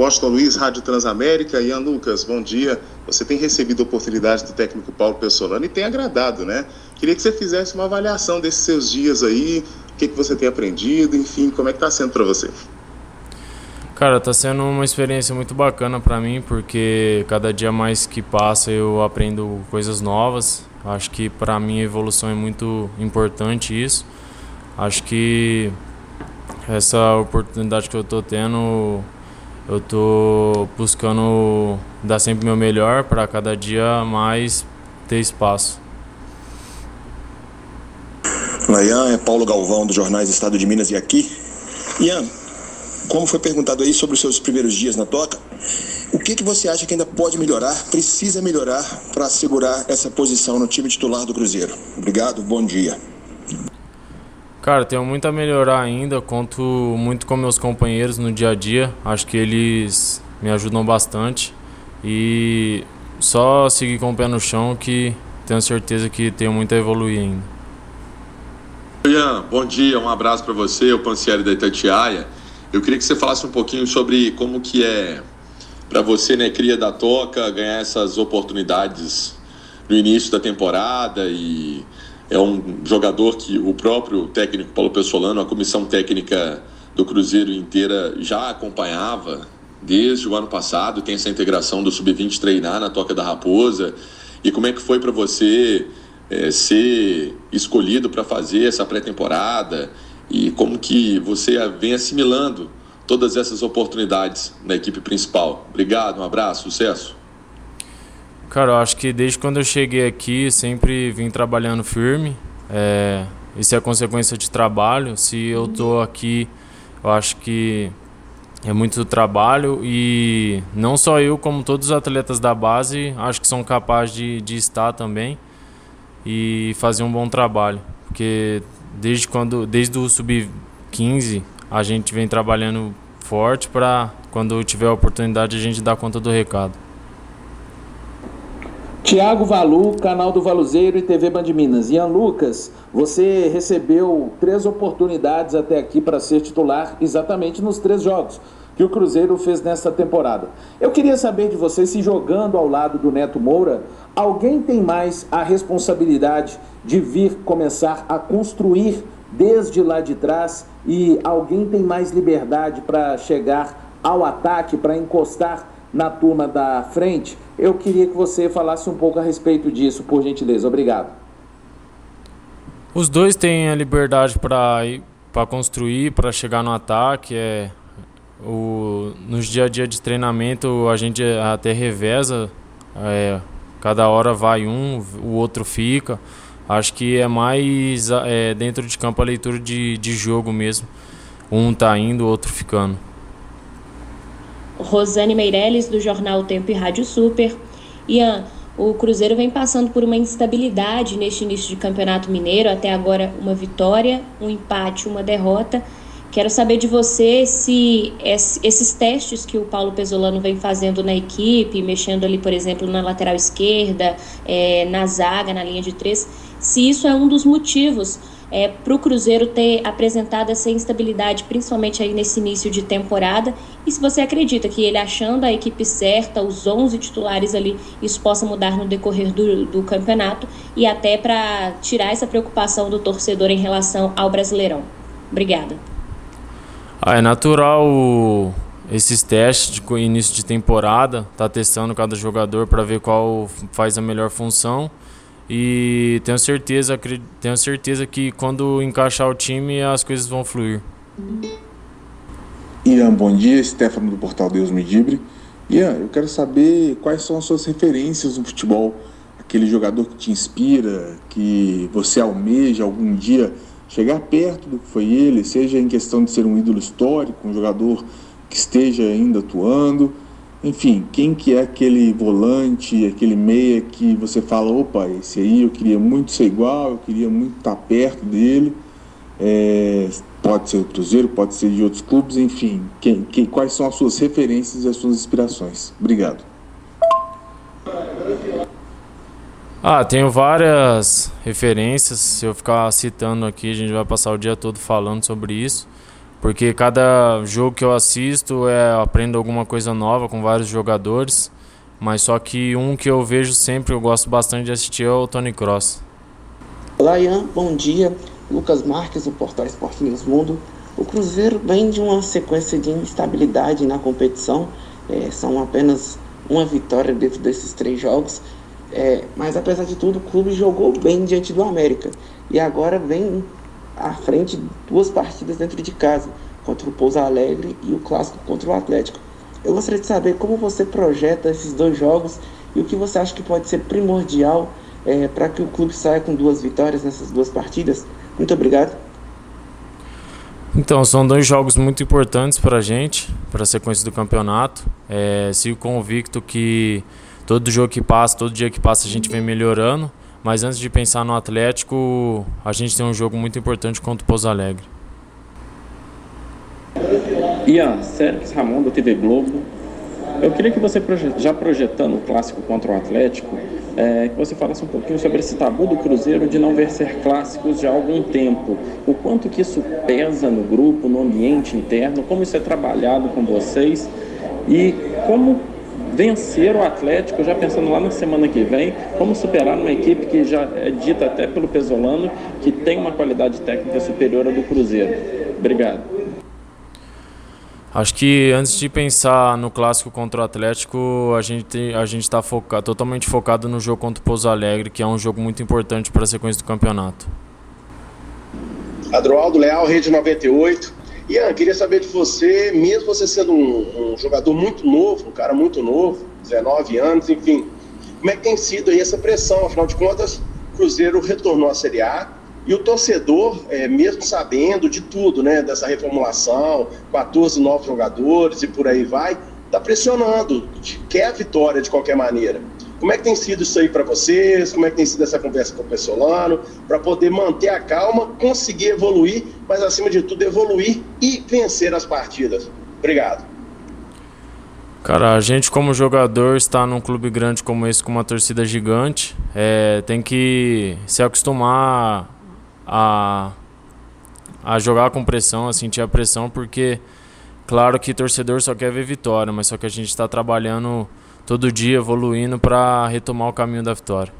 Washington Luiz, Rádio Transamérica. Ian Lucas, bom dia. Você tem recebido a oportunidade do técnico Paulo Pessolano e tem agradado, né? Queria que você fizesse uma avaliação desses seus dias aí, o que, que você tem aprendido, enfim, como é que está sendo para você? Cara, está sendo uma experiência muito bacana para mim, porque cada dia mais que passa eu aprendo coisas novas. Acho que para mim a evolução é muito importante isso. Acho que essa oportunidade que eu estou tendo, eu estou buscando dar sempre meu melhor para cada dia mais ter espaço. Ian, é Paulo Galvão dos jornais Estado de Minas e aqui. Ian, como foi perguntado aí sobre os seus primeiros dias na toca, o que, que você acha que ainda pode melhorar, precisa melhorar para assegurar essa posição no time titular do Cruzeiro? Obrigado, bom dia. Cara, tenho muito a melhorar ainda, conto muito com meus companheiros no dia a dia, acho que eles me ajudam bastante e só seguir com o pé no chão que tenho certeza que tenho muito a evoluir ainda. Ian, bom dia, um abraço para você, o Pancieri da Itatiaia. Eu queria que você falasse um pouquinho sobre como que é para você, né, cria da toca, ganhar essas oportunidades no início da temporada e é um jogador que o próprio técnico Paulo Pessolano, a comissão técnica do Cruzeiro inteira já acompanhava desde o ano passado, tem essa integração do sub-20 treinar na Toca da Raposa. E como é que foi para você é, ser escolhido para fazer essa pré-temporada? e como que você vem assimilando todas essas oportunidades na equipe principal. Obrigado, um abraço, sucesso. Cara, eu acho que desde quando eu cheguei aqui sempre vim trabalhando firme. É, isso é consequência de trabalho. Se eu tô aqui, eu acho que é muito trabalho e não só eu, como todos os atletas da base, acho que são capazes de, de estar também e fazer um bom trabalho. Porque desde quando desde o sub-15 a gente vem trabalhando forte para quando tiver a oportunidade a gente dar conta do recado. Tiago Valu, canal do Valuzeiro e TV Band Minas. Ian Lucas, você recebeu três oportunidades até aqui para ser titular exatamente nos três jogos que o Cruzeiro fez nesta temporada. Eu queria saber de você se jogando ao lado do Neto Moura, alguém tem mais a responsabilidade de vir começar a construir desde lá de trás e alguém tem mais liberdade para chegar ao ataque, para encostar na turma da frente? Eu queria que você falasse um pouco a respeito disso, por gentileza. Obrigado. Os dois têm a liberdade para construir, para chegar no ataque. É, o, nos dia a dia de treinamento a gente até reveza. É, cada hora vai um, o outro fica. Acho que é mais é, dentro de campo a leitura de, de jogo mesmo. Um tá indo, o outro ficando. Rosane Meirelles, do jornal Tempo e Rádio Super. Ian, o Cruzeiro vem passando por uma instabilidade neste início de campeonato mineiro. Até agora, uma vitória, um empate, uma derrota. Quero saber de você se esses testes que o Paulo Pesolano vem fazendo na equipe, mexendo ali, por exemplo, na lateral esquerda, é, na zaga, na linha de três, se isso é um dos motivos é, para o Cruzeiro ter apresentado essa instabilidade, principalmente aí nesse início de temporada, e se você acredita que ele achando a equipe certa, os 11 titulares ali, isso possa mudar no decorrer do, do campeonato e até para tirar essa preocupação do torcedor em relação ao Brasileirão. Obrigada. Ah, é natural esses testes de início de temporada, tá testando cada jogador para ver qual faz a melhor função. E tenho certeza, tenho certeza que quando encaixar o time as coisas vão fluir. Ian, bom dia, Stefano do portal Deus Medibre. Ian, eu quero saber quais são as suas referências no futebol, aquele jogador que te inspira, que você almeja algum dia chegar perto do que foi ele, seja em questão de ser um ídolo histórico, um jogador que esteja ainda atuando, enfim, quem que é aquele volante, aquele meia que você fala, opa, esse aí eu queria muito ser igual, eu queria muito estar perto dele, é, pode ser o Cruzeiro, pode ser de outros clubes, enfim, quem, quem, quais são as suas referências e as suas inspirações? Obrigado. Ah, tenho várias referências. Se eu ficar citando aqui, a gente vai passar o dia todo falando sobre isso. porque cada jogo que eu assisto é aprendo alguma coisa nova com vários jogadores, mas só que um que eu vejo sempre, eu gosto bastante de assistir é o Tony Cross. Olá Ian, bom dia. Lucas Marques, do Portal Esporte News Mundo. O Cruzeiro vem de uma sequência de instabilidade na competição, é, são apenas uma vitória dentro desses três jogos, é, mas apesar de tudo, o clube jogou bem diante do América e agora vem à frente duas partidas dentro de casa, contra o Pouso Alegre e o clássico contra o Atlético. Eu gostaria de saber como você projeta esses dois jogos e o que você acha que pode ser primordial é, para que o clube saia com duas vitórias nessas duas partidas. Muito obrigado. Então, são dois jogos muito importantes para a gente, para a sequência do campeonato. É, sigo convicto que todo jogo que passa, todo dia que passa, a gente vem melhorando. Mas antes de pensar no Atlético, a gente tem um jogo muito importante contra o Pouso Alegre. Ian, Sérgio Ramon da TV Globo. Eu queria que você, já projetando o clássico contra o Atlético, é, que você falasse um pouquinho sobre esse tabu do Cruzeiro de não vencer clássicos já há algum tempo. O quanto que isso pesa no grupo, no ambiente interno, como isso é trabalhado com vocês e como vencer o Atlético, já pensando lá na semana que vem, como superar uma equipe que já é dita até pelo Pesolano, que tem uma qualidade técnica superior à do Cruzeiro. Obrigado. Acho que antes de pensar no clássico contra o Atlético, a gente a gente está focado, totalmente focado no jogo contra o Pouso Alegre, que é um jogo muito importante para a sequência do campeonato. Adroaldo Leal, Rede 98. Ian, queria saber de você, mesmo você sendo um, um, jogador muito novo, um cara muito novo, 19 anos, enfim, como é que tem sido aí essa pressão? Afinal de contas, o Cruzeiro retornou à Série A e o torcedor, é, mesmo sabendo de tudo, né, dessa reformulação, 14 novos jogadores e por aí vai, está pressionando, quer a vitória de qualquer maneira. Como é que tem sido isso aí para vocês? Como é que tem sido essa conversa com o Pessolano? Para poder manter a calma, conseguir evoluir, mas acima de tudo evoluir e vencer as partidas. Obrigado. Cara, a gente como jogador está num clube grande como esse com uma torcida gigante, é, tem que se acostumar a, a jogar com pressão, a sentir a pressão, porque claro que torcedor só quer ver vitória, mas só que a gente está trabalhando todo dia evoluindo para retomar o caminho da vitória.